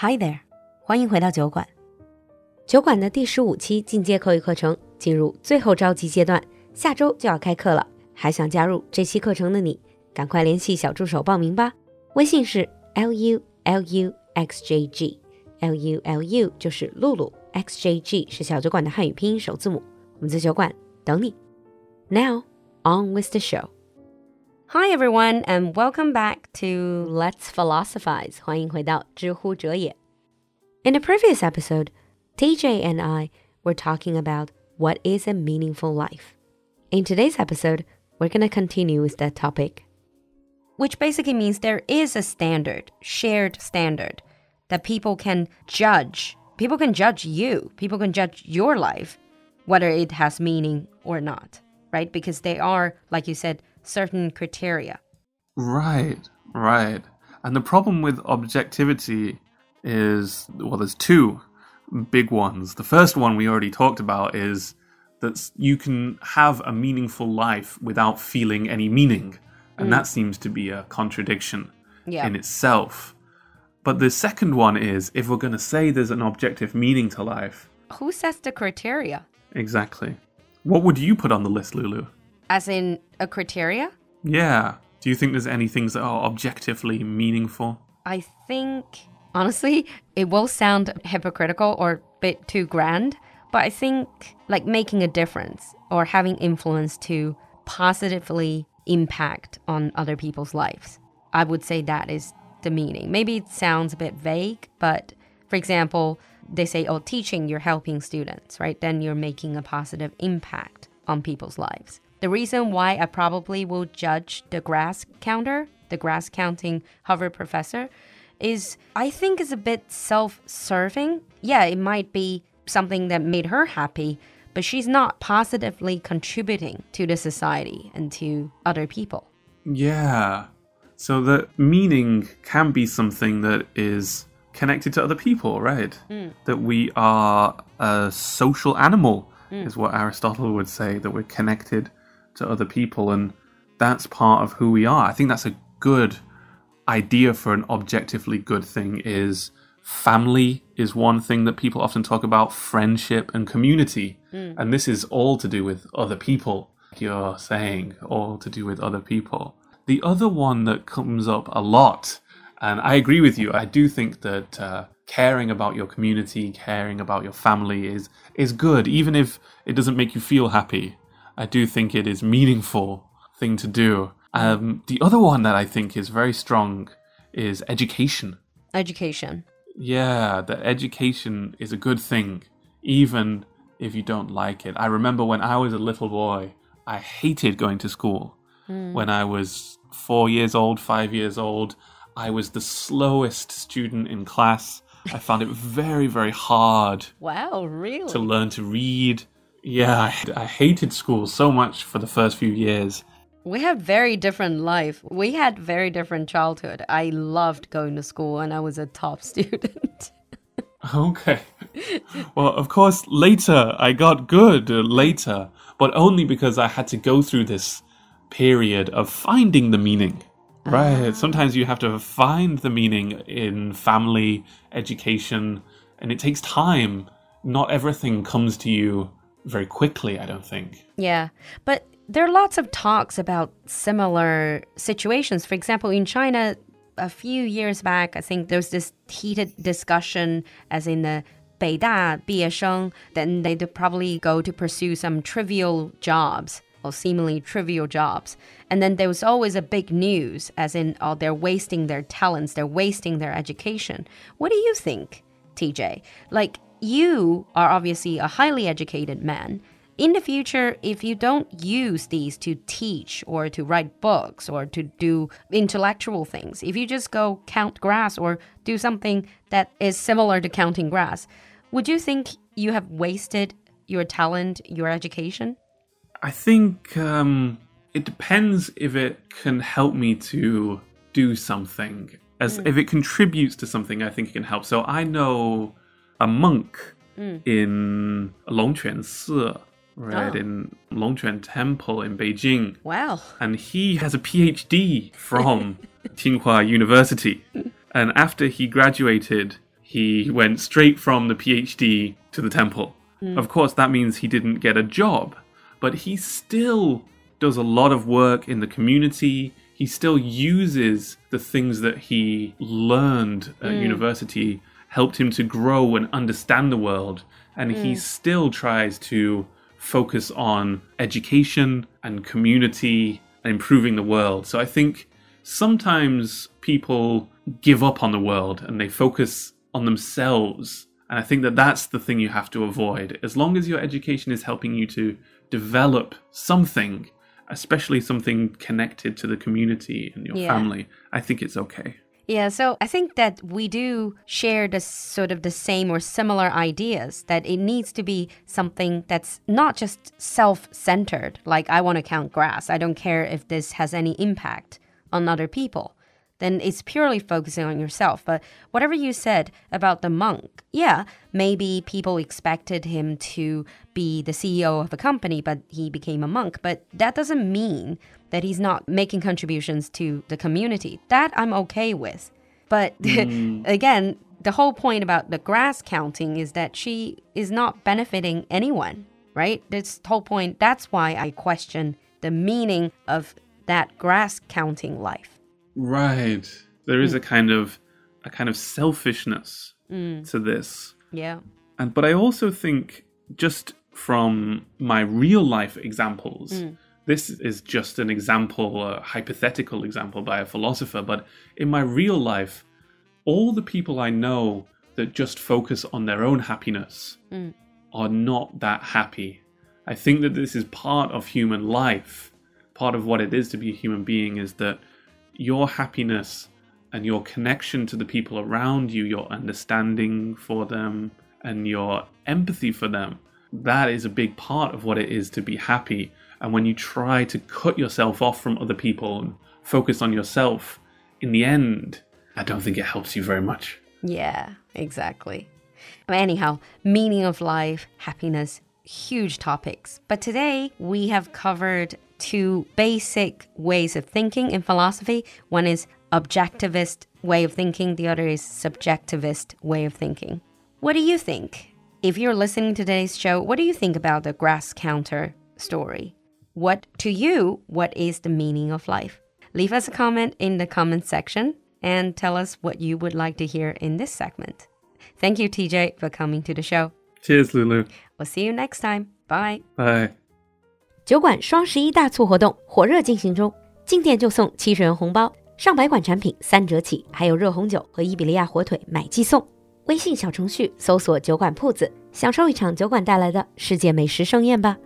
Hi there，欢迎回到酒馆。酒馆的第十五期进阶口语课程进入最后召集阶段，下周就要开课了。还想加入这期课程的你，赶快联系小助手报名吧。微信是 l u l u x j g，l u l u 就是露露，x j g 是小酒馆的汉语拼音首字母。我们在酒馆等你。Now on with the show. Hi everyone and welcome back to Let's Philosophize. 欢迎回到知乎者也。In the previous episode, TJ and I were talking about what is a meaningful life. In today's episode, we're going to continue with that topic. Which basically means there is a standard, shared standard, that people can judge. People can judge you. People can judge your life, whether it has meaning or not, right? Because they are, like you said, certain criteria. Right, right. And the problem with objectivity is well, there's two big ones. The first one we already talked about is that you can have a meaningful life without feeling any meaning. And mm. that seems to be a contradiction Yeah. in itself. But the second one is if we're going to say there's an objective meaning to life, Who sets the criteria? exactly. What would you put on the list, Lulu? As in a criteria? Yeah. Do you think there's any things that are objectively meaningful? I think, honestly, it will sound hypocritical or a bit too grand, but I think like making a difference or having influence to positively impact on other people's lives. I would say that is the meaning. Maybe it sounds a bit vague, but for example, they say, oh, teaching, you're helping students, right? Then you're making a positive impact on people's lives. The reason why I probably will judge the grass counter, the grass counting Harvard professor, is I think is a bit self-serving. Yeah, it might be something that made her happy, but she's not positively contributing to the society and to other people. Yeah. So the meaning can be something that is connected to other people, right? Mm. That we are a social animal, mm. is what Aristotle would say, that we're connected to other people, and that's part of who we are. I think that's a good idea for an objectively good thing is family is one thing that people often talk about friendship and community. And this is all to do with other people you're saying all to do with other people. The other one that comes up a lot and i agree with you i do think that uh, caring about your community caring about your family is is good even if it doesn't make you feel happy i do think it is meaningful thing to do um, the other one that i think is very strong is education Education. yeah, that education is a good thing, even if you don't like it. I remember when I was a little boy, I hated going to school. When I was four years old, five years old, I was the slowest student in class. I found it very, very hard Wow, really? to learn to read. Yeah, I, I hated school so much for the first few years. We had very different life. We had very different childhood. I loved going to school and I was a top student. Okay. Well, of course, later I got good uh, later, but only because I had to go through this period of finding the meaning. Right. Sometimes you have to find the meaning in family, education, and it takes time. Not everything comes to you very quickly, I don't think. Yeah. But there are lots of talks about similar situations. For example, in China, a few years back, I think there was this heated discussion, as in the Beida Biesheng, then they'd probably go to pursue some trivial jobs or seemingly trivial jobs. And then there was always a big news, as in, oh, they're wasting their talents, they're wasting their education. What do you think, TJ? Like, you are obviously a highly educated man. In the future, if you don't use these to teach or to write books or to do intellectual things, if you just go count grass or do something that is similar to counting grass, would you think you have wasted your talent, your education? I think um, it depends if it can help me to do something. As if it contributes to something, I think it can help. So I know a monk mm. in Longquan Si, right Oh. in Longquan Temple in Beijing, Wow. and he has a PhD from Tsinghua University. And after he graduated, he went straight from the PhD to the temple. Mm. Of course, that means he didn't get a job, but he still does a lot of work in the community. He still uses the things that he learned at mm. university, helped him to grow and understand the world, and he mm. still tries to focus on education and community and improving the world. So I think sometimes people give up on the world and they focus on themselves. And I think that that's the thing you have to avoid. As long as your education is helping you to develop something, especially something connected to the community and your Yeah. family, I think it's okay. Yeah, so I think that we do share the sort of the same or similar ideas that it needs to be something that's not just self-centered, like I want to count grass. I don't care if this has any impact on other people. Then it's purely focusing on yourself. But whatever you said about the monk, yeah, maybe people expected him to be the CEO of a company, but he became a monk. But that doesn't mean that he's not making contributions to the community. That I'm okay with. But mm. again, the whole point about the grass counting is that she is not benefiting anyone, right? This whole point, that's why I question the meaning of that grass counting life. Right. There is hmm. a kind of a kind of selfishness mm. to this. Yeah. And but I also think just from my real life examples, mm. this is just an example, a hypothetical example by a philosopher, but in my real life, all the people I know that just focus on their own happiness mm. are not that happy. I think that this is part of human life. Part of what it is to be a human being is that your happiness and your connection to the people around you, your understanding for them, and your empathy for them, that is a big part of what it is to be happy. And when you try to cut yourself off from other people and focus on yourself, in the end, I don't think it helps you very much. Yeah, exactly. Anyhow, meaning of life, happiness, huge topics. But today we have covered two basic ways of thinking in philosophy. One is objectivist way of thinking, the other is subjectivist way of thinking. What do you think? If you're listening to today's show, what do you think about the grass counter story? What to you, what is the meaning of life? Leave us a comment in the comment section and tell us what you would like to hear in this segment. Thank you, TJ, for coming to the show. Cheers, Lulu. We'll see you next time. Bye. Bye. 酒馆双十一大促活动火热进行中，进店就送七十元红包，上百款产品三折起，还有热红酒和伊比利亚火腿买即送。微信小程序搜索“酒馆铺子”，享受一场酒馆带来的世界美食盛宴吧。